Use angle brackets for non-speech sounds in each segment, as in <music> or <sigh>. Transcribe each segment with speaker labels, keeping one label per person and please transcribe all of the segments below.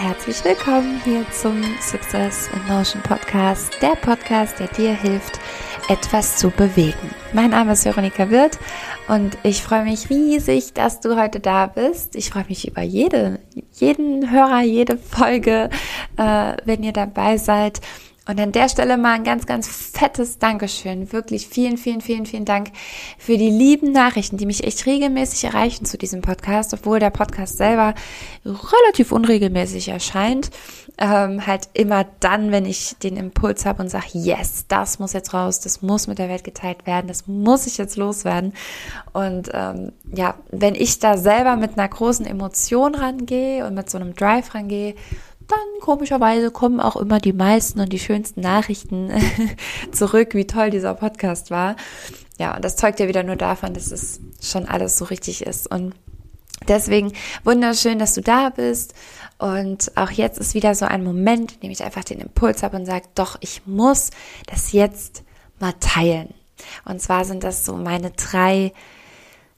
Speaker 1: Herzlich willkommen hier zum Success in Motion Podcast, der Podcast, der dir hilft, etwas zu bewegen. Mein Name ist Veronika Wirth und ich freue mich riesig, dass du heute da bist. Ich freue mich über jede, jeden Hörer, jede Folge, äh, wenn ihr dabei seid. Und an der Stelle mal ein ganz, ganz fettes Dankeschön. Wirklich vielen, vielen, vielen, vielen Dank für die lieben Nachrichten, die mich echt regelmäßig erreichen zu diesem Podcast, obwohl der Podcast selber relativ unregelmäßig erscheint. Ähm, halt immer dann, wenn ich den Impuls habe und sage, yes, das muss jetzt raus, das muss mit der Welt geteilt werden, das muss ich jetzt loswerden. Und ähm, ja, wenn ich da selber mit einer großen Emotion rangehe und mit so einem Drive rangehe, dann komischerweise kommen auch immer die meisten und die schönsten Nachrichten <laughs> zurück, wie toll dieser Podcast war. Ja, und das zeugt ja wieder nur davon, dass es schon alles so richtig ist. Und deswegen wunderschön, dass du da bist. Und auch jetzt ist wieder so ein Moment, in dem ich einfach den Impuls habe und sage, doch, ich muss das jetzt mal teilen. Und zwar sind das so meine drei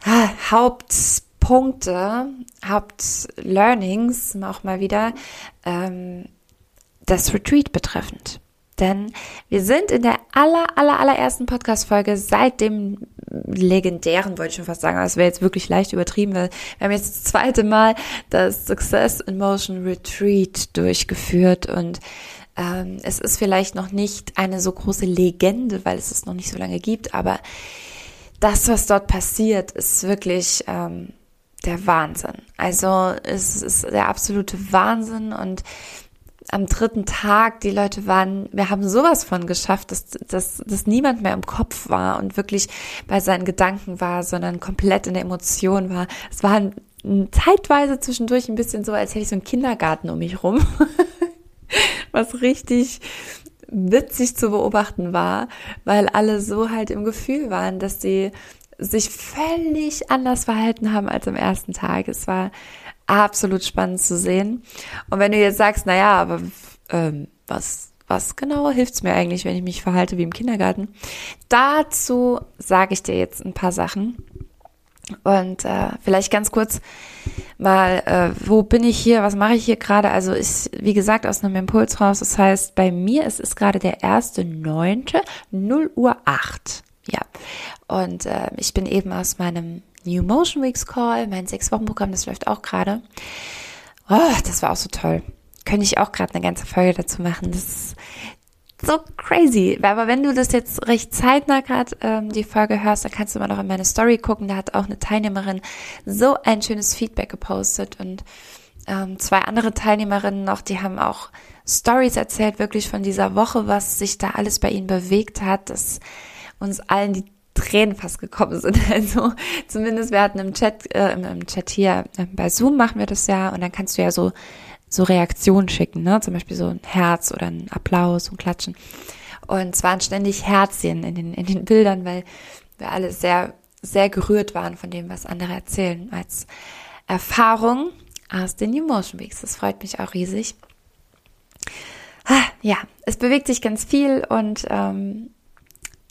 Speaker 1: ah, Haupt Punkte, Hauptlearnings auch mal wieder, ähm, das Retreat betreffend. Denn wir sind in der aller, aller, allerersten Podcast-Folge seit dem legendären, wollte ich schon fast sagen, aber es wäre jetzt wirklich leicht übertrieben, weil wir haben jetzt das zweite Mal das Success in Motion Retreat durchgeführt und ähm, es ist vielleicht noch nicht eine so große Legende, weil es es noch nicht so lange gibt, aber das, was dort passiert, ist wirklich ähm, der Wahnsinn. Also es ist der absolute Wahnsinn und am dritten Tag, die Leute waren, wir haben sowas von geschafft, dass, dass, dass niemand mehr im Kopf war und wirklich bei seinen Gedanken war, sondern komplett in der Emotion war. Es war zeitweise zwischendurch ein bisschen so, als hätte ich so einen Kindergarten um mich rum, <laughs> was richtig witzig zu beobachten war, weil alle so halt im Gefühl waren, dass sie sich völlig anders verhalten haben als am ersten Tag. Es war absolut spannend zu sehen. Und wenn du jetzt sagst, na ja, aber ähm, was, was genau hilft's mir eigentlich, wenn ich mich verhalte wie im Kindergarten? Dazu sage ich dir jetzt ein paar Sachen. Und äh, vielleicht ganz kurz mal, äh, wo bin ich hier, was mache ich hier gerade? Also ist, wie gesagt, aus einem Impuls raus. Das heißt, bei mir ist es gerade der erste neunte, 0 Uhr 8. Ja, und äh, ich bin eben aus meinem New Motion Weeks Call, mein Sechs-Wochen-Programm, das läuft auch gerade. Oh, das war auch so toll. Könnte ich auch gerade eine ganze Folge dazu machen. Das ist so crazy. Aber wenn du das jetzt recht zeitnah gerade ähm, die Folge hörst, dann kannst du mal noch in meine Story gucken. Da hat auch eine Teilnehmerin so ein schönes Feedback gepostet und ähm, zwei andere Teilnehmerinnen noch, die haben auch Stories erzählt, wirklich von dieser Woche, was sich da alles bei ihnen bewegt hat. Das uns allen die Tränen fast gekommen sind. <laughs> Also zumindest wir hatten im Chat, äh, im Chat hier äh, bei Zoom machen wir das ja und dann kannst du ja so so Reaktionen schicken, ne? Zum Beispiel so ein Herz oder ein Applaus und Klatschen. Und es waren ständig Herzchen in den in den Bildern, weil wir alle sehr sehr gerührt waren von dem, was andere erzählen als Erfahrung aus den Emotion Weeks. Das freut mich auch riesig. Ah, ja, es bewegt sich ganz viel und ähm,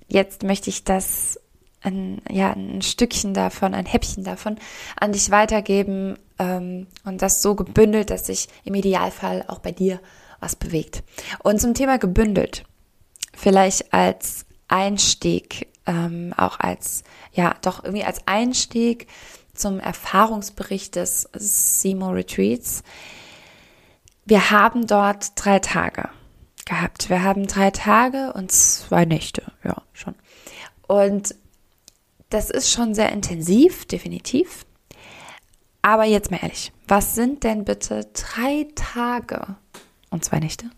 Speaker 1: jetzt möchte ich das ein, ja, ein Stückchen davon, ein Häppchen davon an dich weitergeben ähm, und das so gebündelt, dass sich im Idealfall auch bei dir was bewegt. Und zum Thema gebündelt, vielleicht als Einstieg, ähm, auch als, ja, doch irgendwie als Einstieg zum Erfahrungsbericht des Simo Retreats. Wir haben dort drei Tage gehabt. Wir haben drei Tage und zwei Nächte, ja, schon. Und das ist schon sehr intensiv, definitiv. Aber jetzt mal ehrlich, was sind denn bitte drei Tage und zwei Nächte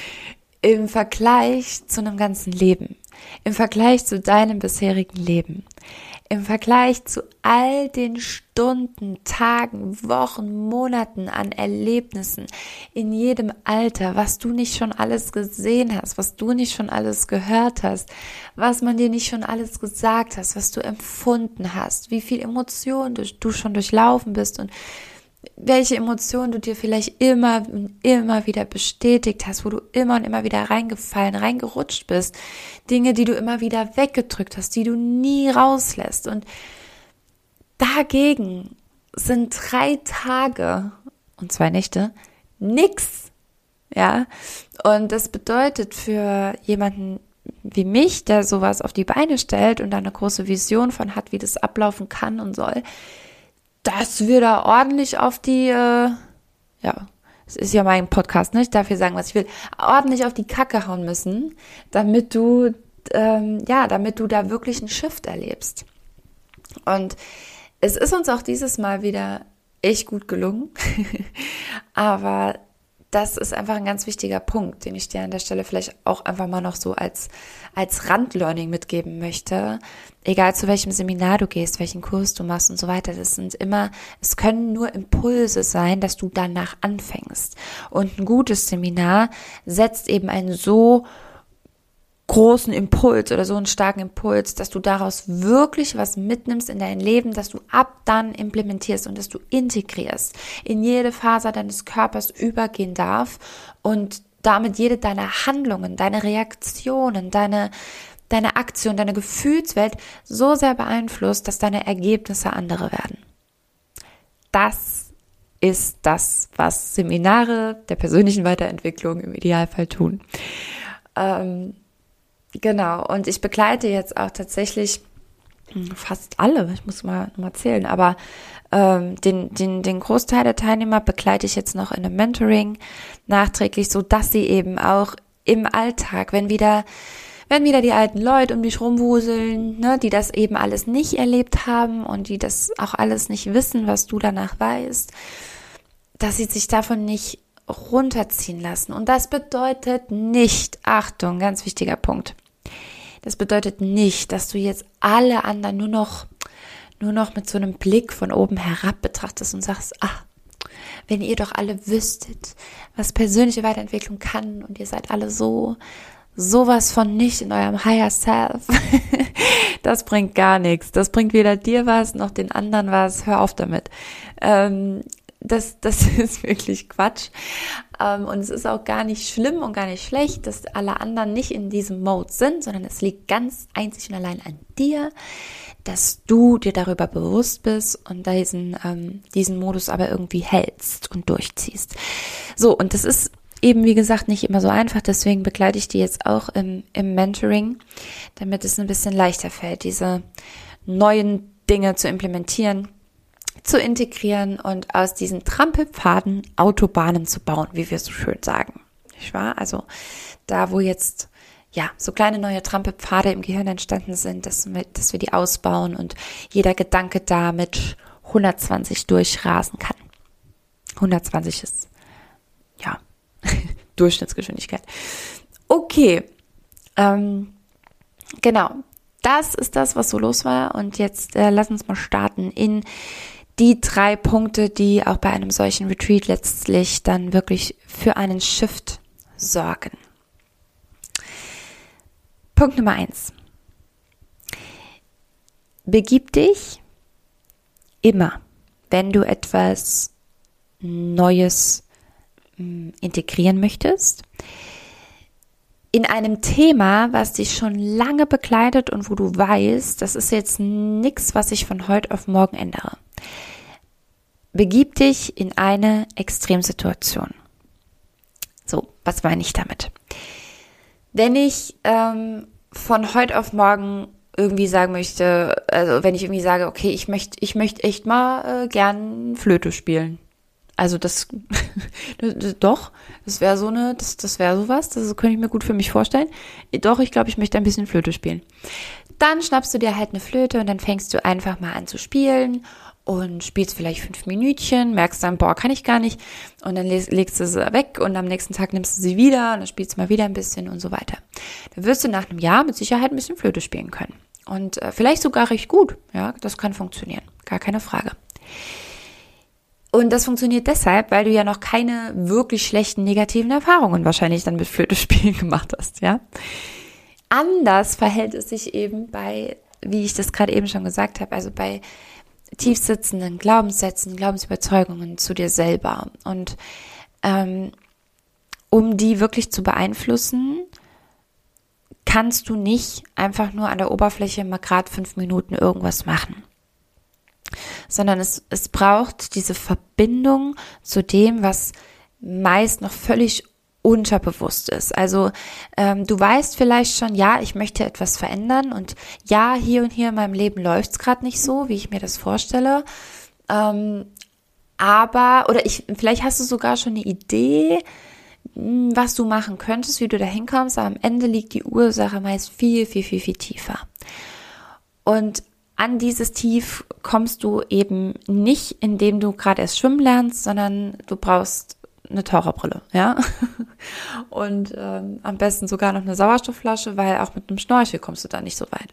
Speaker 1: <laughs> im Vergleich zu einem ganzen Leben? Im Vergleich zu deinem bisherigen Leben? im Vergleich zu all den Stunden, Tagen, Wochen, Monaten an Erlebnissen in jedem Alter, was du nicht schon alles gesehen hast, was du nicht schon alles gehört hast, was man dir nicht schon alles gesagt hast, was du empfunden hast, wie viel Emotionen du, schon durchlaufen bist und welche Emotionen du dir vielleicht immer und immer wieder bestätigt hast, wo du immer und immer wieder reingefallen, reingerutscht bist, Dinge, die du immer wieder weggedrückt hast, die du nie rauslässt. Und dagegen sind drei Tage und zwei Nächte nix. Ja, und das bedeutet für jemanden wie mich, der sowas auf die Beine stellt und da eine große Vision von hat, wie das ablaufen kann und soll, dass wir da ordentlich auf die, äh, ja, es ist ja mein Podcast, ne? Ich darf hier sagen, was ich will, ordentlich auf die Kacke hauen müssen, damit du, ähm, ja, damit du da wirklich einen Shift erlebst. Und es ist uns auch dieses Mal wieder echt gut gelungen. <laughs> Aber das ist einfach ein ganz wichtiger Punkt, den ich dir an der Stelle vielleicht auch einfach mal noch so als, als Randlearning mitgeben möchte. Egal zu welchem Seminar du gehst, welchen Kurs du machst und so weiter, das sind immer, es können nur Impulse sein, dass du danach anfängst. Und ein gutes Seminar setzt eben ein so großen Impuls oder so einen starken Impuls, dass du daraus wirklich was mitnimmst in dein Leben, dass du ab dann implementierst und dass du integrierst, in jede Faser deines Körpers übergehen darf und damit jede deiner Handlungen, deine Reaktionen, deine deine Aktion, deine Gefühlswelt so sehr beeinflusst, dass deine Ergebnisse andere werden. Das ist das, was Seminare der persönlichen Weiterentwicklung im Idealfall tun. Ähm, Genau, und ich begleite jetzt auch tatsächlich hm, fast alle, ich muss mal, mal zählen, aber ähm, den, den, den Großteil der Teilnehmer begleite ich jetzt noch in einem Mentoring nachträglich, so dass sie eben auch im Alltag, wenn wieder wenn wieder die alten Leute um dich rumwuseln, ne, die das eben alles nicht erlebt haben und die das auch alles nicht wissen, was du danach weißt, dass sie sich davon nicht runterziehen lassen. Und das bedeutet nicht, Achtung, ganz wichtiger Punkt, das bedeutet nicht, dass du jetzt alle anderen nur noch, nur noch mit so einem Blick von oben herab betrachtest und sagst, ah, wenn ihr doch alle wüsstet, was persönliche Weiterentwicklung kann und ihr seid alle so, sowas von nicht in eurem Higher Self. <laughs> das bringt gar nichts. Das bringt weder dir was noch den anderen was. Hör auf damit. Ähm, das, das <laughs> ist wirklich Quatsch. Ähm, und es ist auch gar nicht schlimm und gar nicht schlecht, dass alle anderen nicht in diesem Mode sind, sondern es liegt ganz einzig und allein an dir, dass du dir darüber bewusst bist und diesen, ähm, diesen Modus aber irgendwie hältst und durchziehst. So, und das ist eben, wie gesagt, nicht immer so einfach. Deswegen begleite ich die jetzt auch im, im Mentoring, damit es ein bisschen leichter fällt, diese neuen Dinge zu implementieren zu integrieren und aus diesen Trampelpfaden Autobahnen zu bauen, wie wir so schön sagen. Nicht wahr? Also da, wo jetzt ja, so kleine neue Trampelpfade im Gehirn entstanden sind, dass, dass wir die ausbauen und jeder Gedanke da mit 120 durchrasen kann. 120 ist, ja, <laughs> Durchschnittsgeschwindigkeit. Okay, ähm, genau, das ist das, was so los war. Und jetzt äh, lass uns mal starten in die drei Punkte, die auch bei einem solchen Retreat letztlich dann wirklich für einen Shift sorgen. Punkt Nummer eins. Begib dich immer, wenn du etwas Neues hm, integrieren möchtest, in einem Thema, was dich schon lange begleitet und wo du weißt, das ist jetzt nichts, was ich von heute auf morgen ändere. Begib dich in eine Extremsituation. So, was meine ich damit? Wenn ich ähm, von heute auf morgen irgendwie sagen möchte, also wenn ich irgendwie sage, okay, ich möchte, ich möchte echt mal äh, gern Flöte spielen. Also das, <laughs> doch, das wäre so eine, das, das wäre sowas, das könnte ich mir gut für mich vorstellen. Doch, ich glaube, ich möchte ein bisschen Flöte spielen. Dann schnappst du dir halt eine Flöte und dann fängst du einfach mal an zu spielen und spielst vielleicht fünf Minütchen, merkst dann, boah, kann ich gar nicht. Und dann legst du sie weg und am nächsten Tag nimmst du sie wieder und dann spielst du mal wieder ein bisschen und so weiter. Dann wirst du nach einem Jahr mit Sicherheit ein bisschen Flöte spielen können. Und äh, vielleicht sogar recht gut. Ja, das kann funktionieren. Gar keine Frage. Und das funktioniert deshalb, weil du ja noch keine wirklich schlechten negativen Erfahrungen wahrscheinlich dann mit Flöte spielen <laughs> gemacht hast, ja. Anders verhält es sich eben bei, wie ich das gerade eben schon gesagt habe, also bei tiefsitzenden Glaubenssätzen, Glaubensüberzeugungen zu dir selber. Und ähm, um die wirklich zu beeinflussen, kannst du nicht einfach nur an der Oberfläche mal gerade fünf Minuten irgendwas machen. sondern es, es braucht diese Verbindung zu dem, was meist noch völlig unterbewusst ist. Also ähm, du weißt vielleicht schon, ja, ich möchte etwas verändern und ja, hier und hier in meinem Leben läuft es gerade nicht so, wie ich mir das vorstelle. Ähm, aber, oder ich, vielleicht hast du sogar schon eine Idee, hm, was du machen könntest, wie du da hinkommst, aber am Ende liegt die Ursache meist viel, viel, viel, viel tiefer. Und an dieses Tief kommst du eben nicht, indem du gerade erst schwimmen lernst, sondern du brauchst eine Taucherbrille, ja. <laughs> Und ähm, am besten sogar noch eine Sauerstoffflasche, weil auch mit einem Schnorchel kommst du da nicht so weit.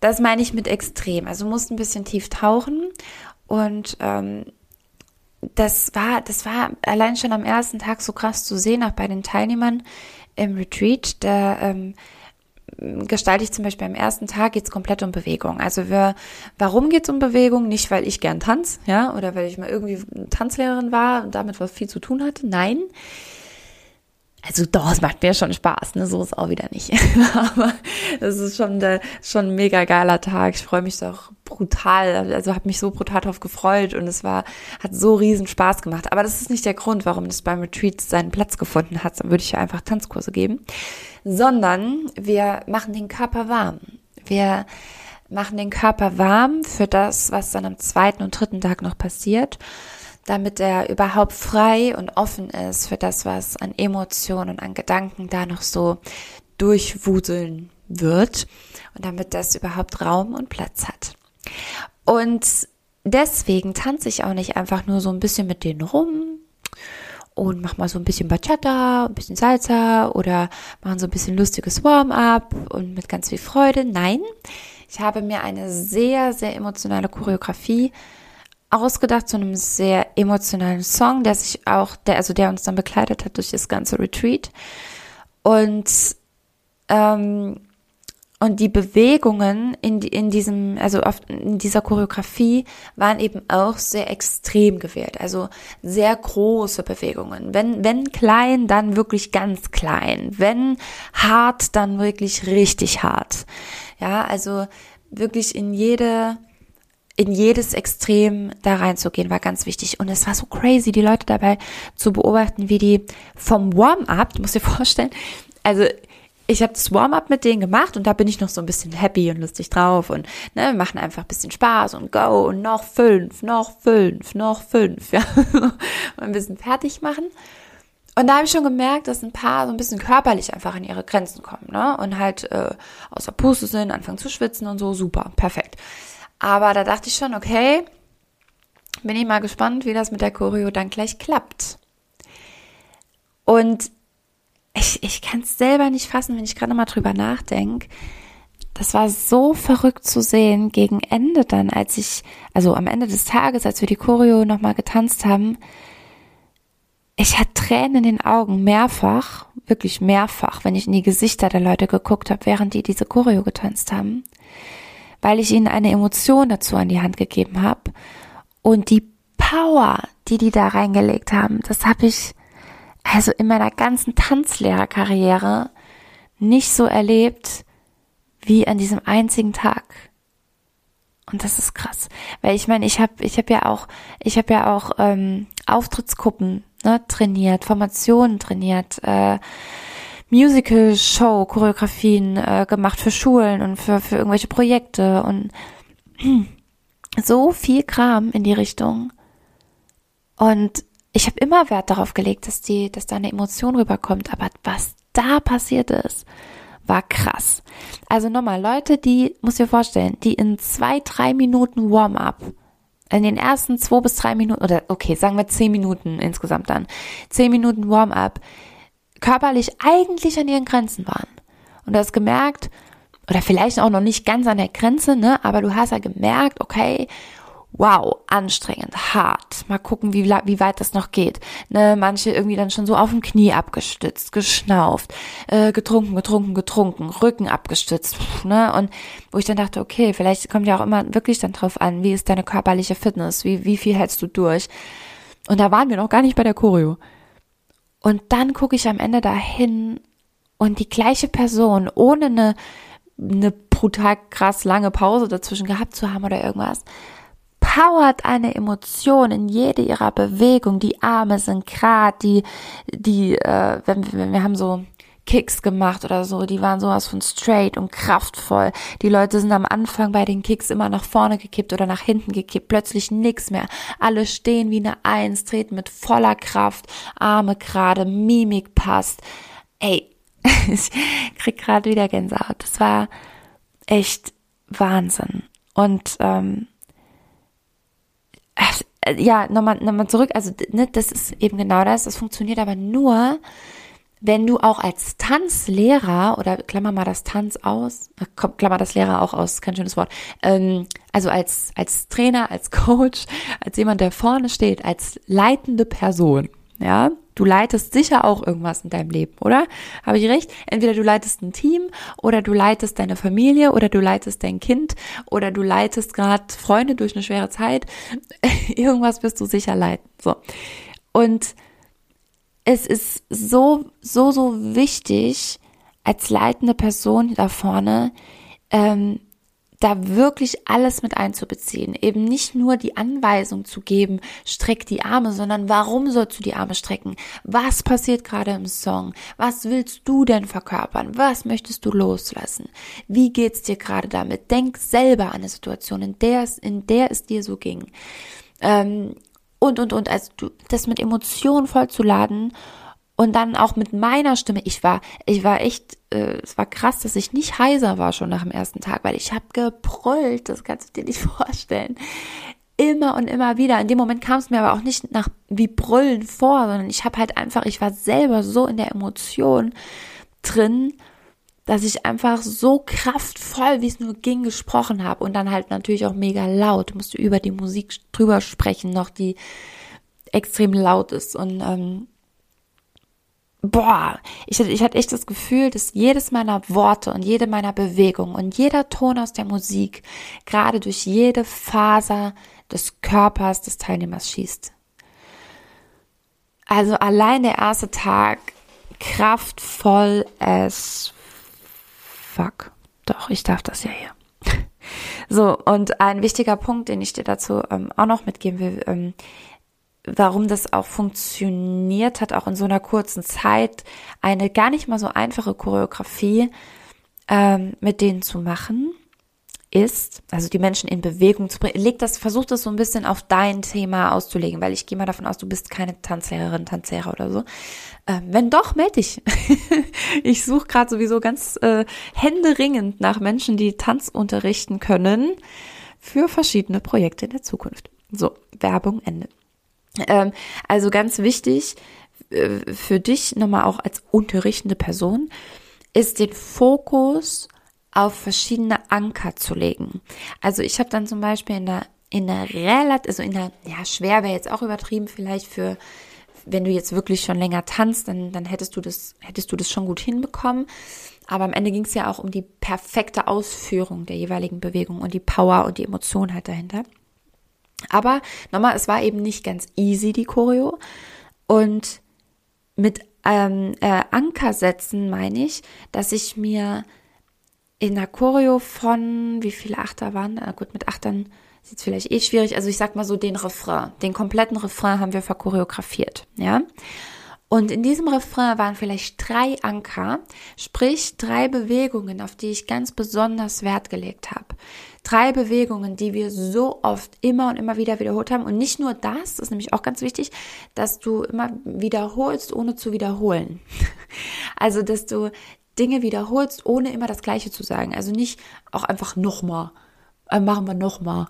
Speaker 1: Das meine ich mit extrem. Also du musst ein bisschen tief tauchen und ähm, das war, das war allein schon am ersten Tag so krass zu sehen, auch bei den Teilnehmern im Retreat. Da ähm, gestalte ich zum Beispiel am ersten Tag geht's komplett um Bewegung. Also wir, warum geht's um Bewegung? Nicht, weil ich gern tanz, ja, oder weil ich mal irgendwie Tanzlehrerin war und damit was viel zu tun hatte. Nein, also doch, es macht mir schon Spaß, ne? So ist auch wieder nicht. <laughs> Aber es ist schon, der, schon ein mega geiler Tag. Ich freue mich doch brutal. Also habe mich so brutal drauf gefreut und es war, hat so riesen Spaß gemacht. Aber das ist nicht der Grund, warum das beim Retreat seinen Platz gefunden hat. Dann würde ich ja einfach Tanzkurse geben. Sondern wir machen den Körper warm. Wir machen den Körper warm für das, was dann am zweiten und dritten Tag noch passiert damit er überhaupt frei und offen ist für das, was an Emotionen und an Gedanken da noch so durchwuseln wird und damit das überhaupt Raum und Platz hat. Und deswegen tanze ich auch nicht einfach nur so ein bisschen mit denen rum und mach mal so ein bisschen Bachata, ein bisschen Salsa oder machen so ein bisschen lustiges Warm-up und mit ganz viel Freude. Nein, ich habe mir eine sehr, sehr emotionale Choreografie ausgedacht zu einem sehr emotionalen Song, der sich auch, der, also der uns dann begleitet hat durch das ganze Retreat. Und, ähm, und die Bewegungen in, in diesem, also auf, in dieser Choreografie waren eben auch sehr extrem gewählt. Also sehr große Bewegungen. Wenn, wenn klein, dann wirklich ganz klein. Wenn hart, dann wirklich richtig hart. Ja, also wirklich in jede, in jedes Extrem da reinzugehen, war ganz wichtig. Und es war so crazy, die Leute dabei zu beobachten, wie die vom Warm-up, du musst dir vorstellen, also ich habe das Warm-up mit denen gemacht und da bin ich noch so ein bisschen happy und lustig drauf und ne, wir machen einfach ein bisschen Spaß und go und noch fünf, noch fünf, noch fünf, <laughs> ja, und ein bisschen fertig machen. Und da habe ich schon gemerkt, dass ein paar so ein bisschen körperlich einfach an ihre Grenzen kommen, ne? Und halt äh, außer Puste sind, anfangen zu schwitzen und so, super, perfekt. Aber da dachte ich schon, okay, bin ich mal gespannt, wie das mit der Choreo dann gleich klappt. Und ich, ich kann es selber nicht fassen, wenn ich gerade mal drüber nachdenke. Das war so verrückt zu sehen gegen Ende dann, als ich, also am Ende des Tages, als wir die Choreo nochmal getanzt haben. Ich hatte Tränen in den Augen, mehrfach, wirklich mehrfach, wenn ich in die Gesichter der Leute geguckt habe, während die diese Choreo getanzt haben weil ich ihnen eine Emotion dazu an die Hand gegeben habe. Und die Power, die die da reingelegt haben, das habe ich also in meiner ganzen Tanzlehrerkarriere nicht so erlebt wie an diesem einzigen Tag. Und das ist krass, weil ich meine, ich habe ich habe ja auch ich habe ja auch ähm, Auftrittsgruppen ne, trainiert, Formationen trainiert. Äh, Musical-Show, Choreografien äh, gemacht für Schulen und für, für irgendwelche Projekte und <clears throat> so viel Kram in die Richtung. Und ich habe immer Wert darauf gelegt, dass die, dass da eine Emotion rüberkommt. Aber was da passiert ist, war krass. Also nochmal, Leute, die, muss dir vorstellen, die in zwei, drei Minuten Warm-up, in den ersten zwei bis drei Minuten, oder okay, sagen wir zehn Minuten insgesamt dann, zehn Minuten Warm-up, körperlich eigentlich an ihren Grenzen waren. Und du hast gemerkt, oder vielleicht auch noch nicht ganz an der Grenze, ne, aber du hast ja gemerkt, okay, wow, anstrengend, hart. Mal gucken, wie, wie weit das noch geht. Ne, manche irgendwie dann schon so auf dem Knie abgestützt, geschnauft, äh, getrunken, getrunken, getrunken, Rücken abgestützt, ne, und wo ich dann dachte, okay, vielleicht kommt ja auch immer wirklich dann drauf an, wie ist deine körperliche Fitness, wie, wie viel hältst du durch? Und da waren wir noch gar nicht bei der Choreo. Und dann gucke ich am Ende dahin und die gleiche Person, ohne eine, eine brutal krass lange Pause dazwischen gehabt zu haben oder irgendwas, kauert eine Emotion in jede ihrer Bewegung. Die Arme sind grad, die, die, äh, wenn, wenn wir haben so Kicks gemacht oder so, die waren sowas von straight und kraftvoll. Die Leute sind am Anfang bei den Kicks immer nach vorne gekippt oder nach hinten gekippt, plötzlich nix mehr. Alle stehen wie eine Eins, treten mit voller Kraft, Arme gerade, Mimik passt. Ey, <laughs> ich krieg gerade wieder Gänsehaut. Das war echt Wahnsinn. Und ähm, äh, ja, nochmal nochmal zurück, also ne, das ist eben genau das, das funktioniert aber nur, wenn du auch als Tanzlehrer oder klammer mal das Tanz aus, äh, klammer das Lehrer auch aus, kein schönes Wort, ähm, also als, als Trainer, als <laughs> Coach, als jemand, der vorne steht, als leitende Person, ja, du leitest sicher auch irgendwas in deinem Leben, oder? Habe ich recht? Entweder du leitest ein Team oder du leitest deine Familie oder du leitest dein Kind oder du leitest gerade Freunde durch eine schwere Zeit. <laughs> irgendwas wirst du sicher leiten. So. Und es ist so, so, so wichtig, als leitende Person da vorne, ähm, da wirklich alles mit einzubeziehen. Eben nicht nur die Anweisung zu geben, streck die Arme, sondern warum sollst du die Arme strecken? Was passiert gerade im Song? Was willst du denn verkörpern? Was möchtest du loslassen? Wie geht's dir gerade damit? Denk selber an eine Situation, in der es, in der es dir so ging. Ähm, und, und, und, also du, das mit Emotionen vollzuladen und dann auch mit meiner Stimme. Ich war, ich war echt, äh, es war krass, dass ich nicht heiser war schon nach dem ersten Tag, weil ich habe gebrüllt, das kannst du dir nicht <laughs> vorstellen. Immer und immer wieder. In dem Moment kam es mir aber auch nicht nach wie Brüllen vor, sondern ich habe halt einfach, ich war selber so in der Emotion drin dass ich einfach so kraftvoll, wie es nur ging, gesprochen habe und dann halt natürlich auch mega laut. Musste über die Musik drüber sprechen, noch die extrem laut ist und ähm, boah, ich, ich hatte echt das Gefühl, dass jedes meiner Worte und jede meiner Bewegungen und jeder Ton aus der Musik gerade durch jede Faser des Körpers des Teilnehmers schießt. Also allein der erste Tag kraftvoll as fuck. Doch, ich darf das ja hier. <laughs> So, und ein wichtiger Punkt, den ich dir dazu ähm, auch noch mitgeben will, ähm, warum das auch funktioniert hat, auch in so einer kurzen Zeit, eine gar nicht mal so einfache Choreografie ähm, mit denen zu machen, ist, also die Menschen in Bewegung zu bringen, leg das, versuch das so ein bisschen auf dein Thema auszulegen, weil ich gehe mal davon aus, du bist keine Tanzlehrerin, Tanzlehrer oder so. Ähm, wenn doch, melde dich. <laughs> ich suche gerade sowieso ganz äh, händeringend nach Menschen, die Tanz unterrichten können für verschiedene Projekte in der Zukunft. So, Werbung Ende. Ähm, also ganz wichtig äh, für dich nochmal auch als unterrichtende Person ist den Fokus auf verschiedene Anker zu legen. Also ich habe dann zum Beispiel in der in der relativ, also in der, ja, schwer wäre jetzt auch übertrieben, vielleicht für, wenn du jetzt wirklich schon länger tanzt, dann, dann hättest du das, hättest du das schon gut hinbekommen. Aber am Ende ging es ja auch um die perfekte Ausführung der jeweiligen Bewegung und die Power und die Emotion halt dahinter. Aber nochmal, es war eben nicht ganz easy, die Choreo. Und mit ähm, äh, Ankersätzen meine ich, dass ich mir in der Choreo von, wie viele Achter waren? Na gut, mit Achtern ist jetzt vielleicht eh schwierig. Also ich sag mal so den Refrain. Den kompletten Refrain haben wir verchoreografiert, ja. Und in diesem Refrain waren vielleicht drei Anker, sprich drei Bewegungen, auf die ich ganz besonders Wert gelegt habe. Drei Bewegungen, die wir so oft immer und immer wieder wiederholt haben. Und nicht nur das, das ist nämlich auch ganz wichtig, dass du immer wiederholst, ohne zu wiederholen. <laughs> Also, dass du Dinge wiederholst, ohne immer das Gleiche zu sagen. Also nicht auch einfach nochmal, äh, machen wir nochmal,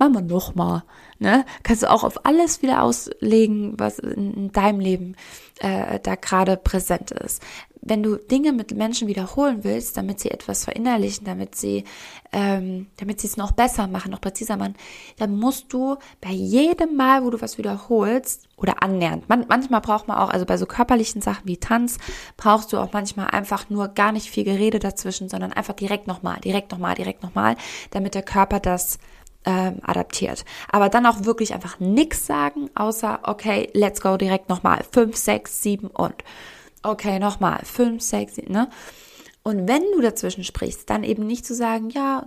Speaker 1: machen wir nochmal. Ne? Kannst du auch auf alles wieder auslegen, was in deinem Leben äh, da gerade präsent ist. Wenn du Dinge mit Menschen wiederholen willst, damit sie etwas verinnerlichen, damit sie, ähm, damit sie es noch besser machen, noch präziser machen, dann musst du bei jedem Mal, wo du was wiederholst oder annähernd, man, manchmal braucht man auch, also bei so körperlichen Sachen wie Tanz, brauchst du auch manchmal einfach nur gar nicht viel Gerede dazwischen, sondern einfach direkt nochmal, direkt nochmal, direkt nochmal, damit der Körper das ähm, adaptiert. Aber dann auch wirklich einfach nichts sagen, außer, okay, let's go direkt nochmal. Fünf, sechs, sieben und. Okay, nochmal. Fünf, sechs, sieben, ne? Und wenn du dazwischen sprichst, dann eben nicht zu sagen, ja,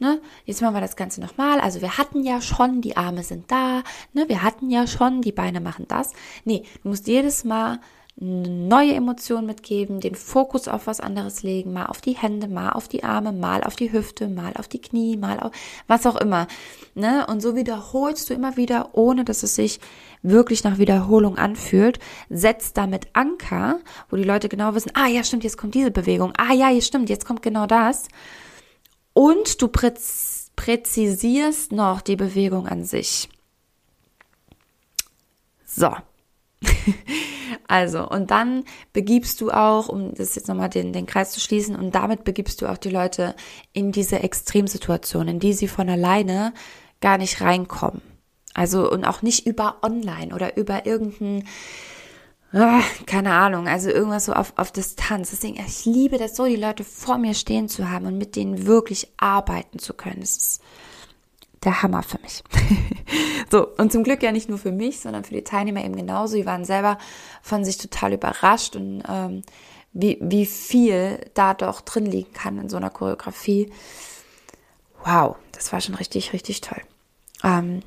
Speaker 1: ne, jetzt machen wir das Ganze nochmal. Also wir hatten ja schon, die Arme sind da, ne, wir hatten ja schon, die Beine machen das. Nee, du musst jedes Mal neue Emotion mitgeben, den Fokus auf was anderes legen, mal auf die Hände, mal auf die Arme, mal auf die Hüfte, mal auf die Knie, mal auf was auch immer. Ne? Und so wiederholst du immer wieder, ohne dass es sich wirklich nach Wiederholung anfühlt. Setzt damit Anker, wo die Leute genau wissen, ah ja, stimmt, jetzt kommt diese Bewegung. Ah ja, jetzt stimmt, jetzt kommt genau das. Und du präz präzisierst noch die Bewegung an sich. So. <laughs> Also, und dann begibst du auch, um das jetzt nochmal den, den Kreis zu schließen, und damit begibst du auch die Leute in diese Extremsituation, in die sie von alleine gar nicht reinkommen. Also, und auch nicht über online oder über irgendein, ah, keine Ahnung, also irgendwas so auf, auf Distanz. Deswegen, ich liebe das so, die Leute vor mir stehen zu haben und mit denen wirklich arbeiten zu können. Das ist der Hammer für mich. <laughs> so, und zum Glück ja nicht nur für mich, sondern für die Teilnehmer eben genauso. Die waren selber von sich total überrascht und ähm, wie, wie viel da doch drin liegen kann in so einer Choreografie. Wow, das war schon richtig, richtig toll. Ähm,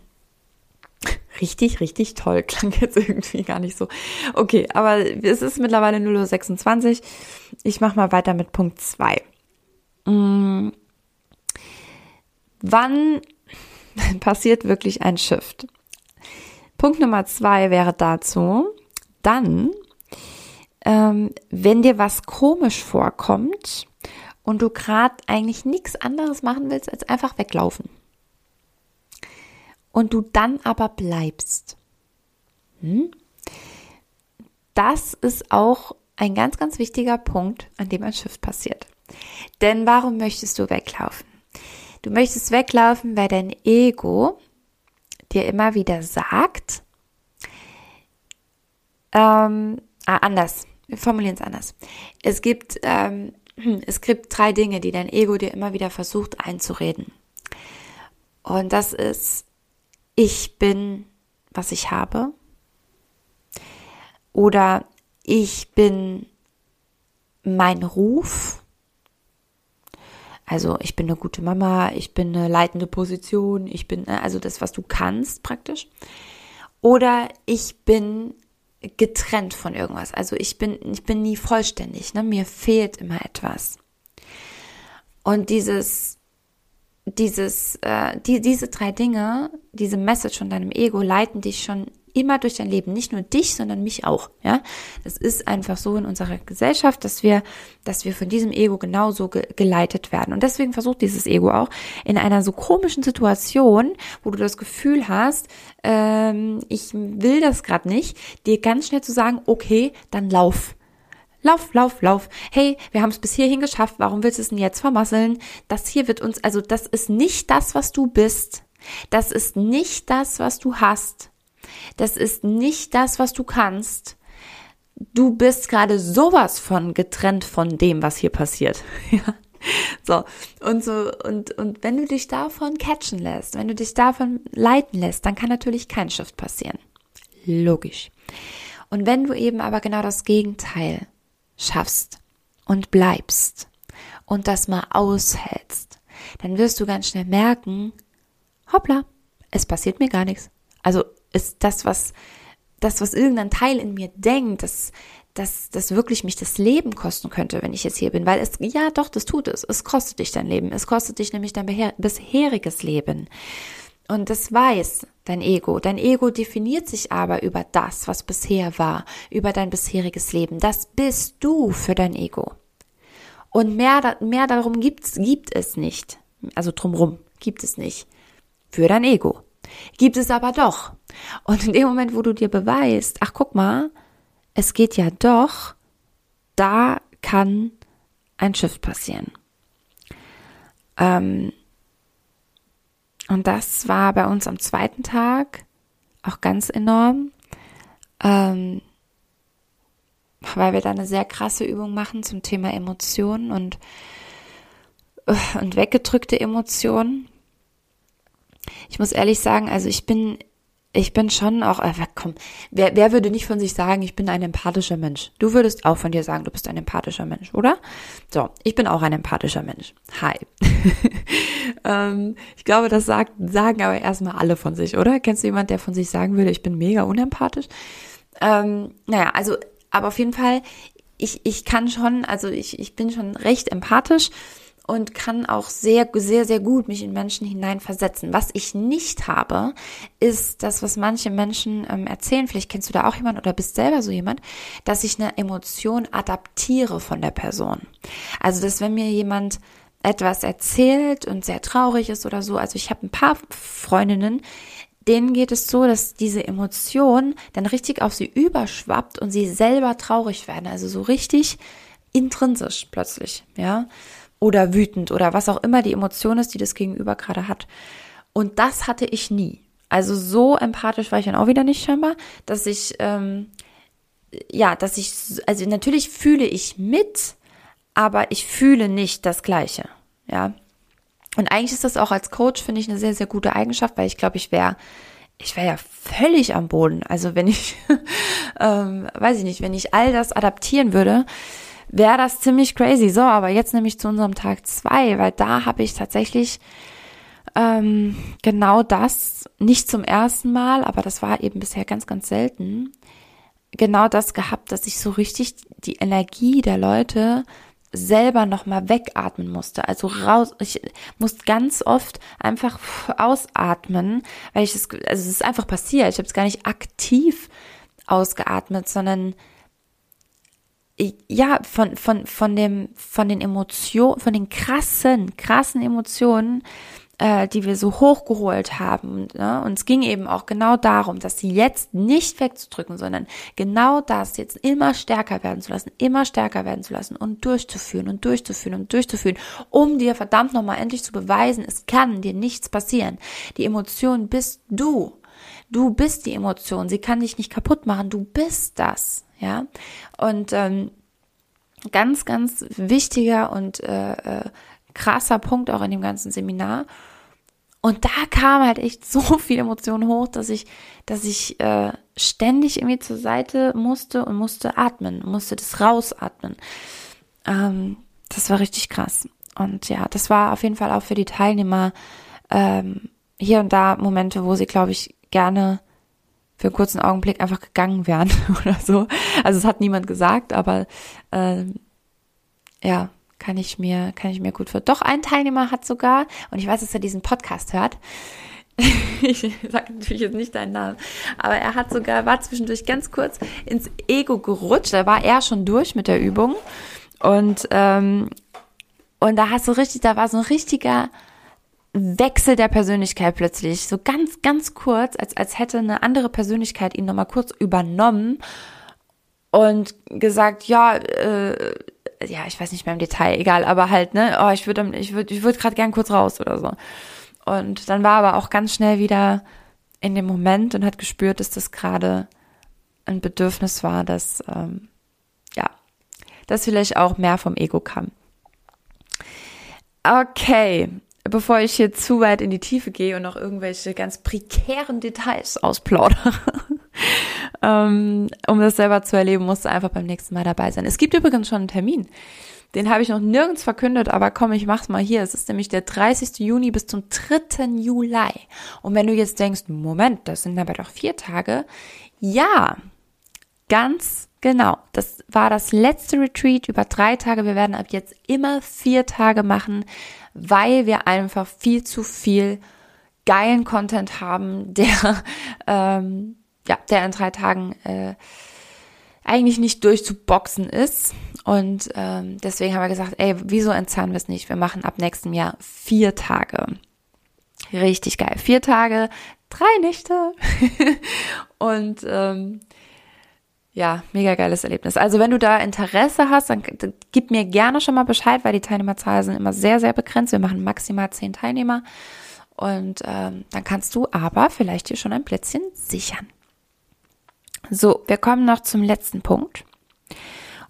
Speaker 1: <laughs> richtig, richtig toll. <laughs> Klang jetzt irgendwie gar nicht so. Okay, aber es ist mittlerweile 0.26 Uhr. Ich mache mal weiter mit Punkt 2. Hm, wann <laughs> passiert wirklich ein Shift. Punkt Nummer zwei wäre dazu, dann, ähm, wenn dir was komisch vorkommt und du gerade eigentlich nichts anderes machen willst, als einfach weglaufen. Und du dann aber bleibst. Hm? Das ist auch ein ganz, ganz wichtiger Punkt, an dem ein Shift passiert. Denn warum möchtest du weglaufen? Du möchtest weglaufen, weil dein Ego dir immer wieder sagt, ähm, ah, anders, wir formulieren es anders. Es gibt, ähm, <clears throat> es gibt drei Dinge, die dein Ego dir immer wieder versucht einzureden. Und das ist, ich bin, was ich habe. Oder ich bin mein Ruf. Also ich bin eine gute Mama, ich bin eine leitende Position, ich bin äh, also das, was du kannst praktisch. Oder ich bin getrennt von irgendwas. Also ich bin, ich bin nie vollständig. Ne? Mir fehlt immer etwas. Und dieses, dieses, äh, die, diese drei Dinge, diese Message von deinem Ego leiten dich schon immer durch dein Leben, nicht nur dich, sondern mich auch, ja. Das ist einfach so in unserer Gesellschaft, dass wir, dass wir von diesem Ego genauso ge geleitet werden. Und deswegen versucht dieses Ego auch in einer so komischen Situation, wo du das Gefühl hast, ähm, ich will das gerade nicht, dir ganz schnell zu sagen, okay, dann lauf. Lauf, lauf, lauf. Hey, wir haben es bis hierhin geschafft. Warum willst du es denn jetzt vermasseln? Das hier wird uns, also das ist nicht das, was du bist. Das ist nicht das, was du hast. Das ist nicht das, was du kannst. Du bist gerade sowas von getrennt von dem, was hier passiert. <laughs> So, und so, und, und wenn du dich davon catchen lässt, wenn du dich davon leiten lässt, dann kann natürlich kein Shift passieren. Logisch. Und wenn du eben aber genau das Gegenteil schaffst und bleibst und das mal aushältst, dann wirst du ganz schnell merken, hoppla, es passiert mir gar nichts. Also ist das, was, das, was irgendein Teil in mir denkt, dass, dass das wirklich mich das Leben kosten könnte, wenn ich jetzt hier bin. Weil es, ja doch, das tut es. Es kostet dich dein Leben. Es kostet dich nämlich dein bisheriges Leben. Und das weiß dein Ego. Dein Ego definiert sich aber über das, was bisher war, über dein bisheriges Leben. Das bist du für dein Ego. Und mehr, mehr darum gibt's, gibt es nicht. Also drumrum gibt es nicht. Für dein Ego. Gibt es aber doch. Und in dem Moment, wo du dir beweist, ach guck mal, es geht ja doch, da kann ein Shift passieren. Ähm, und das war bei uns am zweiten Tag auch ganz enorm, ähm, weil wir da eine sehr krasse Übung machen zum Thema Emotionen und, und weggedrückte Emotionen. Ich muss ehrlich sagen, also ich bin ich bin schon auch, äh, komm, wer, wer würde nicht von sich sagen, ich bin ein empathischer Mensch? Du würdest auch von dir sagen, du bist ein empathischer Mensch, oder? So, ich bin auch ein empathischer Mensch. Hi. <laughs> ähm, ich glaube, das sagt, sagen aber erstmal alle von sich, oder? Kennst du jemand, der von sich sagen würde, ich bin mega unempathisch? Ähm, naja, also, aber auf jeden Fall, ich, ich kann schon, also ich, ich bin schon recht empathisch und kann auch sehr, sehr, sehr gut mich in Menschen hineinversetzen. Was ich nicht habe, ist das, was manche Menschen ähm, erzählen. Vielleicht kennst du da auch jemand oder bist selber so jemand, dass ich eine Emotion adaptiere von der Person. Also, dass wenn mir jemand etwas erzählt und sehr traurig ist oder so, also ich habe ein paar Freundinnen, denen geht es so, dass diese Emotion dann richtig auf sie überschwappt und sie selber traurig werden. Also so richtig intrinsisch plötzlich, ja oder wütend oder was auch immer die Emotion ist, die das Gegenüber gerade hat. Und das hatte ich nie. Also so empathisch war ich dann auch wieder nicht scheinbar, dass ich, ähm, ja, dass ich, also natürlich fühle ich mit, aber ich fühle nicht das Gleiche, ja. Und eigentlich ist das auch als Coach, finde ich, eine sehr, sehr gute Eigenschaft, weil ich glaube, ich wäre, ich wäre ja völlig am Boden. Also wenn ich, <laughs> ähm, weiß ich nicht, wenn ich all das adaptieren würde, wäre das ziemlich crazy. So, aber jetzt nämlich zu unserem Tag zwei, weil da habe ich tatsächlich ähm, genau das, nicht zum ersten Mal, aber das war eben bisher ganz, ganz selten, genau das gehabt, dass ich so richtig die Energie der Leute selber nochmal wegatmen musste. Also raus, ich musste ganz oft einfach ausatmen, weil ich es, also es ist einfach passiert. Ich habe es gar nicht aktiv ausgeatmet, sondern ja, von, von, von dem, von den Emotionen, von den krassen, krassen Emotionen, äh, die wir so hochgeholt haben. Ne? Und es ging eben auch genau darum, dass sie jetzt nicht wegzudrücken, sondern genau das jetzt immer stärker werden zu lassen, immer stärker werden zu lassen und durchzuführen und durchzuführen und durchzuführen, um dir verdammt nochmal endlich zu beweisen, es kann dir nichts passieren. Die Emotion bist du. Du bist die Emotion. Sie kann dich nicht kaputt machen. Du bist das ja. Und ähm, ganz, ganz wichtiger und äh, äh, krasser Punkt auch in dem ganzen Seminar. Und da kam halt echt so <laughs> viel Emotionen hoch, dass ich, dass ich äh, ständig irgendwie zur Seite musste und musste atmen, musste das rausatmen. Ähm, das war richtig krass. Und ja, das war auf jeden Fall auch für die Teilnehmer ähm, hier und da Momente, wo sie, glaube ich, gerne für einen kurzen Augenblick einfach gegangen wären <laughs> oder so. Also es hat niemand gesagt, aber ähm, ja, kann ich mir, kann ich mir gut für. Doch ein Teilnehmer hat sogar, und ich weiß, dass er diesen Podcast hört. <laughs> ich sage natürlich jetzt nicht deinen Namen, aber er hat sogar, war zwischendurch ganz kurz ins Ego gerutscht. Da war er schon durch mit der Übung. Und, ähm, und da hast du richtig, da war so ein richtiger Wechsel der Persönlichkeit plötzlich, so ganz, ganz kurz, als, als hätte eine andere Persönlichkeit ihn nochmal kurz übernommen und gesagt, ja, äh, ja, ich weiß nicht mehr im Detail, egal, aber halt, ne, oh, ich würde, ich würde, ich würde gerade gern kurz raus oder so. Und dann war aber auch ganz schnell wieder in dem Moment und hat gespürt, dass das gerade ein Bedürfnis war, dass, ähm, ja, dass vielleicht auch mehr vom Ego kam. Okay, bevor ich hier zu weit in die Tiefe gehe und noch irgendwelche ganz prekären Details ausplaudere, <laughs> ähm, um das selber zu erleben, musst du einfach beim nächsten Mal dabei sein. Es gibt übrigens schon einen Termin. Den habe ich noch nirgends verkündet, aber komm, ich mach's mal hier. Es ist nämlich der 30. Juni bis zum 3. Juli. Und wenn du jetzt denkst, Moment, das sind aber doch vier Tage. Ja, ganz genau. Das war das letzte Retreat über drei Tage. Wir werden ab jetzt immer vier Tage machen weil wir einfach viel zu viel geilen Content haben, <laughs> der ähm, ja, der in drei Tagen äh, eigentlich nicht durchzuboxen ist. Und ähm, deswegen haben wir gesagt, ey, wieso entzahnen wir es nicht? Wir machen ab nächstem Jahr vier Tage. Richtig geil. Vier Tage, drei Nächte. <laughs> und ähm, ja, mega geiles Erlebnis. Also wenn du da Interesse hast, dann, gib mir gerne schon mal Bescheid, weil die Teilnehmerzahlen sind immer sehr, sehr begrenzt. Wir machen maximal zehn Teilnehmer. Und ähm, dann kannst du aber vielleicht hier schon ein Plätzchen sichern. So, wir kommen noch zum letzten Punkt.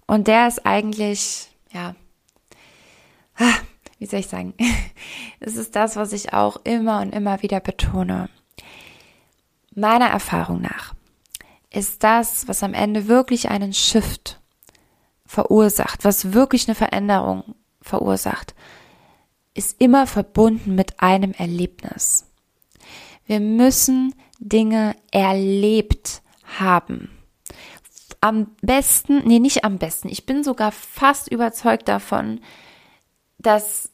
Speaker 1: Und der ist eigentlich, ja, ah, wie soll ich sagen, <laughs> es ist das, was ich auch immer und immer wieder betone. meiner Erfahrung nach ist das, was am Ende wirklich einen Shift verursacht, was wirklich eine Veränderung verursacht, ist immer verbunden mit einem Erlebnis. Wir müssen Dinge erlebt haben. Am besten, nee, nicht am besten. Ich bin sogar fast überzeugt davon, dass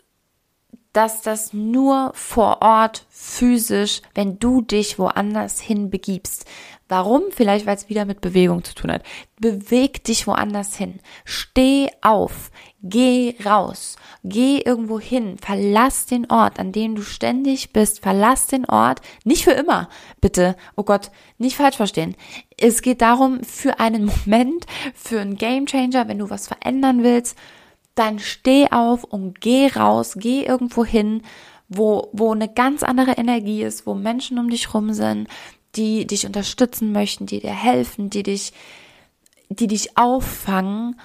Speaker 1: dass das nur vor Ort physisch, wenn du dich woanders hin begibst. Warum? Vielleicht, weil es wieder mit Bewegung zu tun hat. Beweg dich woanders hin. Steh auf. Geh raus. Geh irgendwo hin. Verlass den Ort, an dem du ständig bist. Verlass den Ort. Nicht für immer. Bitte. Oh Gott. Nicht falsch verstehen. Es geht darum, für einen <laughs> Moment, für einen Gamechanger, wenn du was verändern willst, dann steh auf und geh raus. Geh irgendwo hin, wo, wo eine ganz andere Energie ist, wo Menschen um dich rum sind, die dich unterstützen möchten, die dir helfen, die dich, die dich auffangen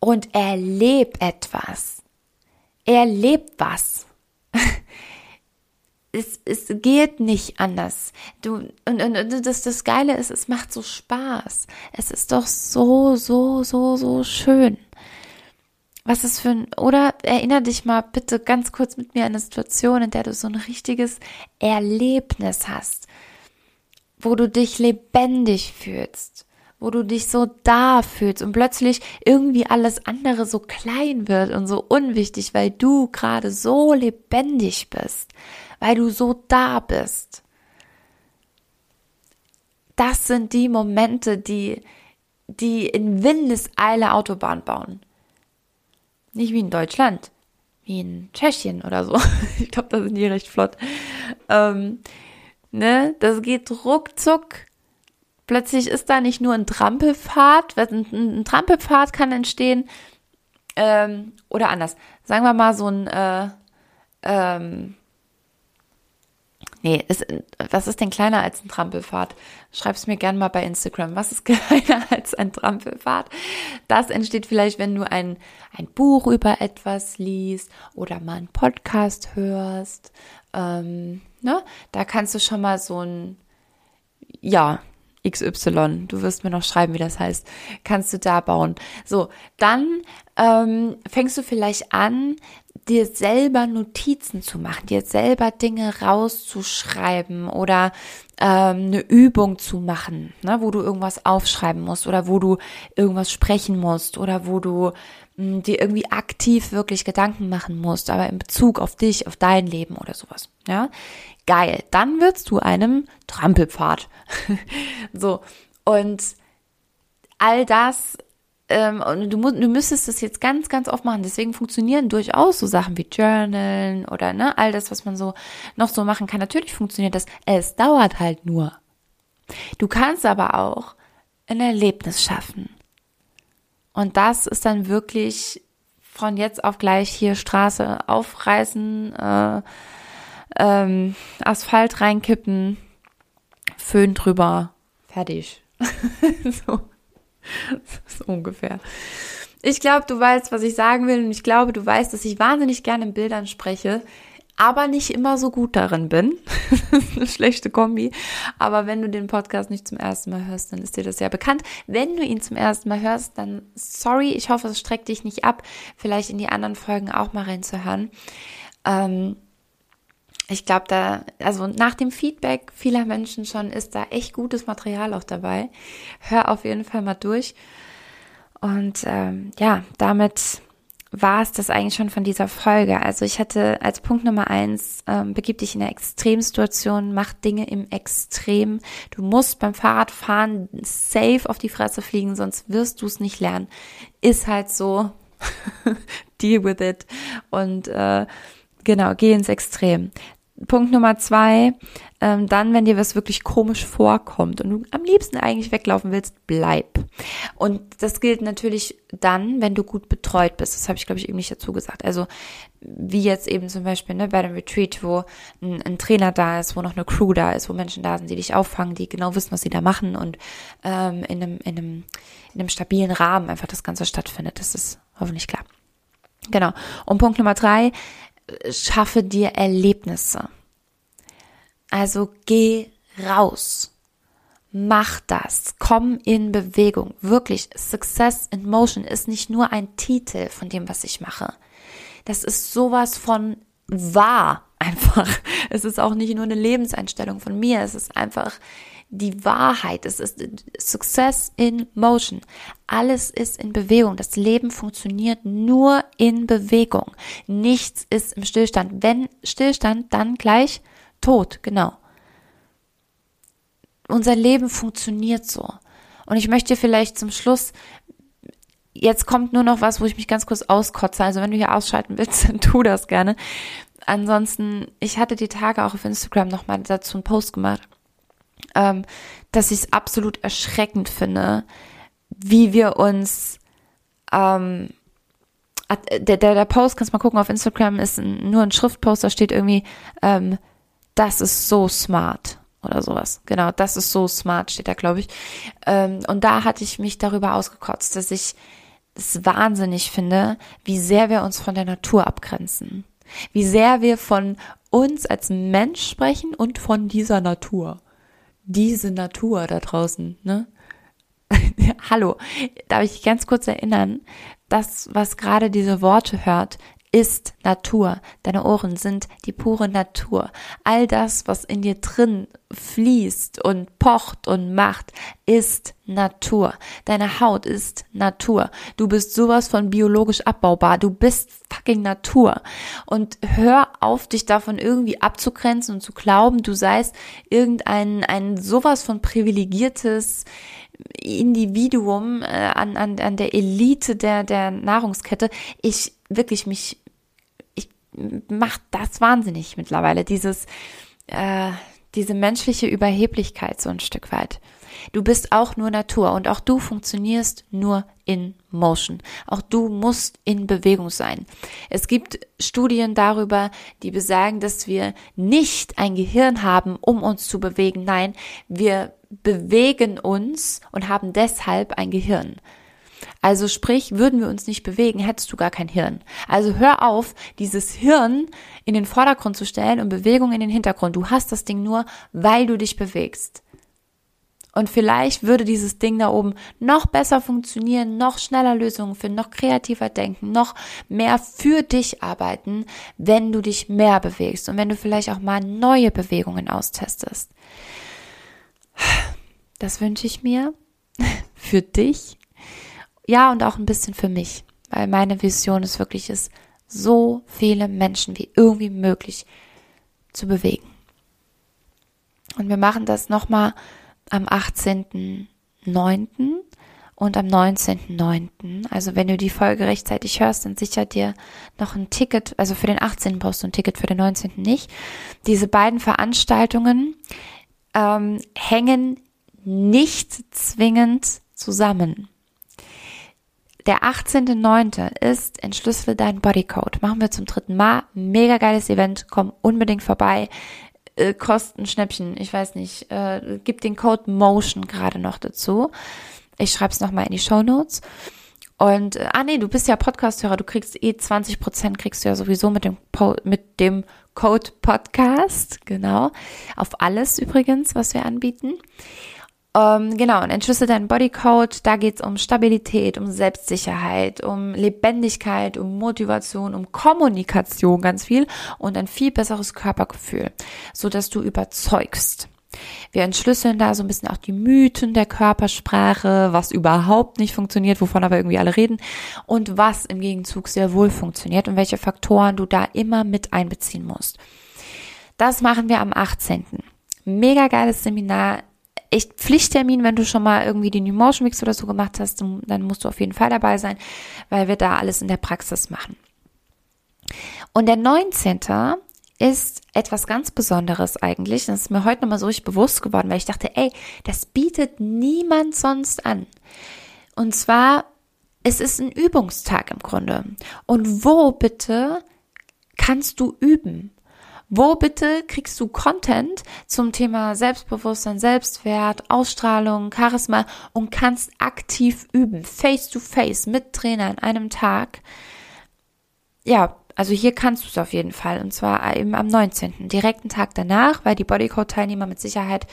Speaker 1: und erleb etwas. Erleb was. <laughs> es, es geht nicht anders. Du, und, und, und das, das Geile ist, es macht so Spaß. Es ist doch so, so, so, so schön. Was ist für ein, oder erinner dich mal bitte ganz kurz mit mir an eine Situation, in der du so ein richtiges Erlebnis hast wo du dich lebendig fühlst, wo du dich so da fühlst und plötzlich irgendwie alles andere so klein wird und so unwichtig, weil du gerade so lebendig bist, weil du so da bist. Das sind die Momente, die, die in Windeseile Autobahn bauen. Nicht wie in Deutschland, wie in Tschechien oder so. <laughs> Ich glaube, da sind die recht flott. Ähm, Ne? Das geht ruckzuck. Plötzlich ist da nicht nur ein Trampelpfad, ein, ein Trampelpfad kann entstehen, ähm, oder anders. Sagen wir mal so ein, äh, ähm, nee, ist, was ist denn kleiner als ein Trampelpfad? Schreib's mir gerne mal bei Instagram. Was ist <laughs> kleiner als ein Trampelpfad? Das entsteht vielleicht, wenn du ein, ein Buch über etwas liest oder mal einen Podcast hörst. Ähm, Ne? Da kannst du schon mal so ein, ja, XY, du wirst mir noch schreiben, wie das heißt, kannst du da bauen. So, dann ähm, fängst du vielleicht an, dir selber Notizen zu machen, dir selber Dinge rauszuschreiben oder ähm, eine Übung zu machen, ne, wo du irgendwas aufschreiben musst oder wo du irgendwas sprechen musst oder wo du dir irgendwie aktiv wirklich Gedanken machen musst, aber in Bezug auf dich, auf dein Leben oder sowas. Ja, geil. Dann wirst du einem Trampelpfad. <laughs> so und all das ähm, und du, du müsstest das jetzt ganz, ganz oft machen. Deswegen funktionieren durchaus so Sachen wie Journalen oder ne, all das, was man so noch so machen kann. Natürlich funktioniert das. Es dauert halt nur. Du kannst aber auch ein Erlebnis schaffen. Und das ist dann wirklich von jetzt auf gleich hier Straße aufreißen, äh, ähm, Asphalt reinkippen, Föhn drüber, fertig. <laughs> so. so ungefähr. Ich glaube, du weißt, was ich sagen will und ich glaube, du weißt, dass ich wahnsinnig gerne in Bildern spreche, aber nicht immer so gut darin bin. <laughs> das ist eine schlechte Kombi. Aber wenn du den Podcast nicht zum ersten Mal hörst, dann ist dir das ja bekannt. Wenn du ihn zum ersten Mal hörst, dann sorry, ich hoffe, es streckt dich nicht ab, vielleicht in die anderen Folgen auch mal reinzuhören. Ähm, ich glaube, da, also nach dem Feedback vieler Menschen schon ist da echt gutes Material auch dabei. Hör auf jeden Fall mal durch. Und ähm, ja, damit war es das eigentlich schon von dieser Folge. Also ich hatte als Punkt Nummer eins, ähm, begib dich in eine Extremsituation, mach Dinge im Extrem. Du musst beim Fahrradfahren safe auf die Fresse fliegen, sonst wirst du es nicht lernen. Ist halt so. <laughs> Deal with it. Und äh, genau, geh ins Extrem. Punkt Nummer zwei, ähm, dann, wenn dir was wirklich komisch vorkommt und du am liebsten eigentlich weglaufen willst, bleib. Und das gilt natürlich dann, wenn du gut betreut bist. Das habe ich, glaube ich, eben nicht dazu gesagt. Also wie jetzt eben zum Beispiel ne, bei dem Retreat, wo ein, ein, Trainer da ist, wo noch eine Crew da ist, wo Menschen da sind, die dich auffangen, die genau wissen, was sie da machen und ähm, in, einem, in, einem, in einem stabilen Rahmen einfach das Ganze stattfindet. Das ist hoffentlich klar. Genau. Und Punkt Nummer drei, schaffe dir Erlebnisse. Also geh raus. Mach das. Komm in Bewegung. Wirklich. Success in Motion ist nicht nur ein Titel von dem, was ich mache. Das ist sowas von wahr <laughs> einfach. Es ist auch nicht nur eine Lebenseinstellung von mir. Es ist einfach die Wahrheit. Es ist Success in Motion. Alles ist in Bewegung. Das Leben funktioniert nur in Bewegung. Nichts ist im Stillstand. Wenn Stillstand, dann gleich Tod. Genau unser Leben funktioniert so. Und ich möchte vielleicht zum Schluss, jetzt kommt nur noch was, wo ich mich ganz kurz auskotze. Also wenn du hier ausschalten willst, <laughs> dann tu das gerne. Ansonsten, ich hatte die Tage auch auf Instagram nochmal dazu einen Post gemacht, ähm, dass ich es absolut erschreckend finde, wie wir uns ähm, der, der, der Post, kannst mal gucken, auf Instagram ist ein, nur ein Schriftpost, da steht irgendwie, ähm, das ist so smart oder sowas. Genau, das ist so smart, steht da, glaube ich. Ähm, und da hatte ich mich darüber ausgekotzt, dass ich es wahnsinnig finde, wie sehr wir uns von der Natur abgrenzen. Wie sehr wir von uns als Mensch sprechen und von dieser Natur. Diese Natur da draußen, ne? <laughs> Hallo, darf ich ganz kurz erinnern, das, was gerade diese Worte hört, ist Natur. Deine Ohren sind die pure Natur. All das, was in dir drin fließt und pocht und macht, ist Natur. Deine Haut ist Natur. Du bist sowas von biologisch abbaubar. Du bist fucking Natur. Und hör auf, dich davon irgendwie abzugrenzen und zu glauben, du seist irgendein ein sowas von privilegiertes Individuum äh, an, an, an der Elite der, der Nahrungskette. Ich wirklich mich, ich macht das wahnsinnig mittlerweile, dieses, äh, diese menschliche Überheblichkeit so ein Stück weit. Du bist auch nur Natur und auch du funktionierst nur in Motion. Auch du musst in Bewegung sein. Es gibt Studien darüber, die besagen, dass wir nicht ein Gehirn haben, um uns zu bewegen. Nein, wir bewegen uns und haben deshalb ein Gehirn. Also sprich, würden wir uns nicht bewegen, hättest du gar kein Hirn. Also hör auf, dieses Hirn in den Vordergrund zu stellen und Bewegung in den Hintergrund. Du hast das Ding nur, weil du dich bewegst. Und vielleicht würde dieses Ding da oben noch besser funktionieren, noch schneller Lösungen finden, noch kreativer denken, noch mehr für dich arbeiten, wenn du dich mehr bewegst und wenn du vielleicht auch mal neue Bewegungen austestest. Das wünsche ich mir <laughs> für dich ja, und auch ein bisschen für mich, weil meine Vision ist wirklich, ist, so viele Menschen wie irgendwie möglich zu bewegen. Und wir machen das nochmal am 18.09. und am 19.09. Also wenn du die Folge rechtzeitig hörst, dann sichert dir noch ein Ticket, also für den 18. brauchst du ein Ticket, für den 19. nicht. Diese beiden Veranstaltungen ähm, hängen nicht zwingend zusammen. Der 18.09. ist Entschlüssel dein Bodycode. Machen wir zum dritten Mal. Mega geiles Event. Komm unbedingt vorbei. Äh, kosten Schnäppchen. Ich weiß nicht. Äh, gib den Code Motion gerade noch dazu. Ich schreibe es nochmal in die Show Notes. Und, äh, ah nee, du bist ja Podcast-Hörer, du kriegst eh 20 Prozent, kriegst du ja sowieso mit dem, po mit dem Code Podcast, genau. Auf alles übrigens, was wir anbieten. Ähm, genau, und entschlüssel deinen Bodycode, da geht's um Stabilität, um Selbstsicherheit, um Lebendigkeit, um Motivation, um Kommunikation ganz viel und ein viel besseres Körpergefühl, so dass du überzeugst. Wir entschlüsseln da so ein bisschen auch die Mythen der Körpersprache, was überhaupt nicht funktioniert, wovon aber irgendwie alle reden und was im Gegenzug sehr wohl funktioniert und welche Faktoren du da immer mit einbeziehen musst. Das machen wir am 18. Mega geiles Seminar echt Pflichttermin, wenn du schon mal irgendwie den New Motion Mix oder so gemacht hast, dann musst du auf jeden Fall dabei sein, weil wir da alles in der Praxis machen. Und der 19. ist etwas ganz Besonderes eigentlich. Das ist mir heute nochmal so richtig bewusst geworden, weil ich dachte, ey, das bietet niemand sonst an. Und zwar, es ist ein Übungstag im Grunde. Und wo bitte kannst du üben? Wo bitte kriegst du Content zum Thema Selbstbewusstsein, Selbstwert, Ausstrahlung, Charisma und kannst aktiv üben, face to face mit Trainer in einem Tag? Ja, Also hier kannst du es auf jeden Fall und zwar eben am 19. direkten Tag danach, weil die Bodycode-Teilnehmer mit Sicherheit,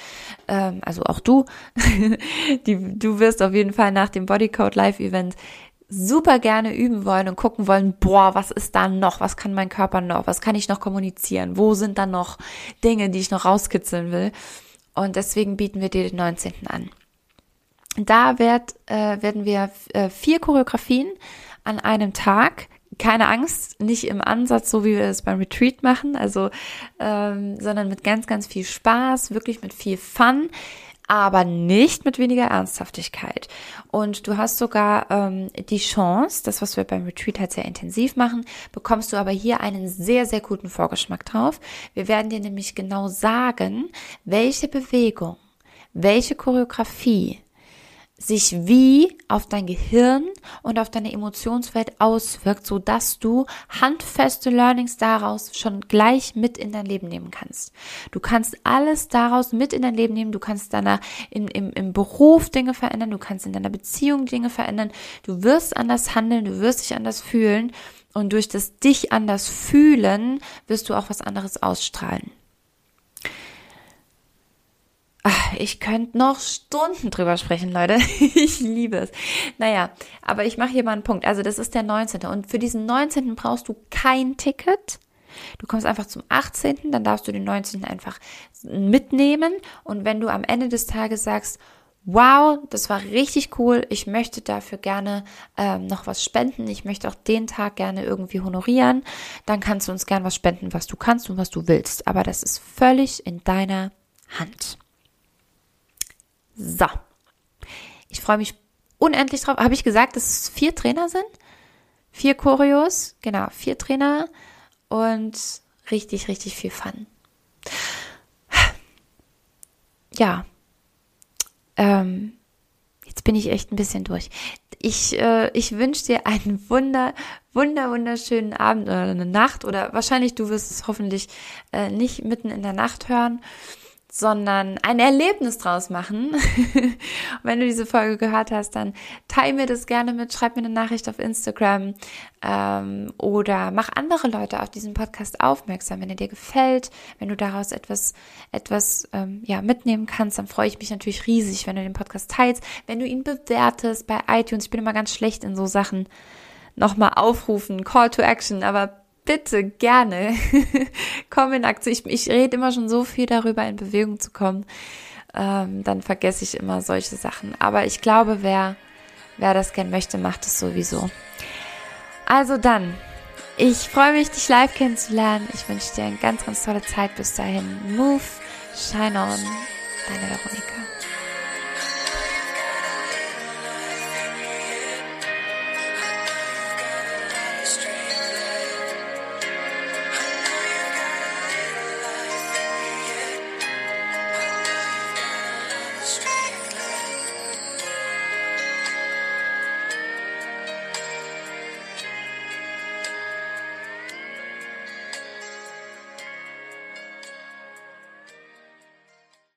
Speaker 1: ähm, also auch du, <laughs> die, du wirst auf jeden Fall nach dem Bodycode Live-Event super gerne üben wollen und gucken wollen, boah, was ist da noch? Was kann mein Körper noch? Was kann ich noch kommunizieren? Wo sind da noch Dinge, die ich noch rauskitzeln will? Und deswegen bieten wir dir den 19. an. Da wird, äh, werden wir äh, vier Choreografien an einem Tag keine Angst, nicht im Ansatz, so wie wir es beim Retreat machen, also, ähm, sondern mit ganz, ganz viel Spaß, wirklich mit viel Fun, aber nicht mit weniger Ernsthaftigkeit. Und du hast sogar ähm, die Chance, das, was wir beim Retreat halt sehr intensiv machen, bekommst du aber hier einen sehr, sehr guten Vorgeschmack drauf. Wir werden dir nämlich genau sagen, welche Bewegung, welche Choreografie, sich wie auf dein Gehirn und auf deine Emotionswelt auswirkt, so dass du handfeste Learnings daraus schon gleich mit in dein Leben nehmen kannst. Du kannst alles daraus mit in dein Leben nehmen. Du kannst danach im, im, im Beruf Dinge verändern. Du kannst in deiner Beziehung Dinge verändern. Du wirst anders handeln. Du wirst dich anders fühlen. Und durch das dich anders fühlen wirst du auch was anderes ausstrahlen. Ich könnte noch Stunden drüber sprechen, Leute. <laughs> ich liebe es. Naja, aber ich mache hier mal einen Punkt. Also das ist der 19. Und für diesen 19. brauchst du kein Ticket. Du kommst einfach zum 18., dann darfst du den 19. einfach mitnehmen. Und wenn du am Ende des Tages sagst, wow, das war richtig cool, ich möchte dafür gerne ähm, noch was spenden, ich möchte auch den Tag gerne irgendwie honorieren, dann kannst du uns gern was spenden, was du kannst und was du willst. Aber das ist völlig in deiner Hand. So. Ich freue mich unendlich drauf. Habe ich gesagt, dass es vier Trainer sind? Vier Choreos, genau, vier Trainer und richtig, richtig viel Fun. Ja. Ähm, jetzt bin ich echt ein bisschen durch. Ich, äh, ich wünsche dir einen wunder, wunder, wunderschönen Abend oder eine Nacht oder wahrscheinlich du wirst es hoffentlich äh, nicht mitten in der Nacht hören sondern ein Erlebnis draus machen. <laughs> wenn du diese Folge gehört hast, dann teile mir das gerne mit, schreib mir eine Nachricht auf Instagram ähm, oder mach andere Leute auf diesen Podcast aufmerksam, wenn er dir gefällt, wenn du daraus etwas, etwas ähm, ja, mitnehmen kannst, dann freue ich mich natürlich riesig, wenn du den Podcast teilst, wenn du ihn bewertest bei iTunes. Ich bin immer ganz schlecht in so Sachen. Nochmal aufrufen, Call to Action, aber bitte gerne <laughs> komm in Aktion. Ich, ich rede immer schon so viel darüber, in Bewegung zu kommen. Ähm, dann vergesse ich immer solche Sachen. Aber ich glaube, wer, wer das gern möchte, macht es sowieso. Also dann, ich freue mich, dich live kennenzulernen. Ich wünsche dir eine ganz, ganz tolle Zeit bis dahin. Move, shine on, deine Veronika.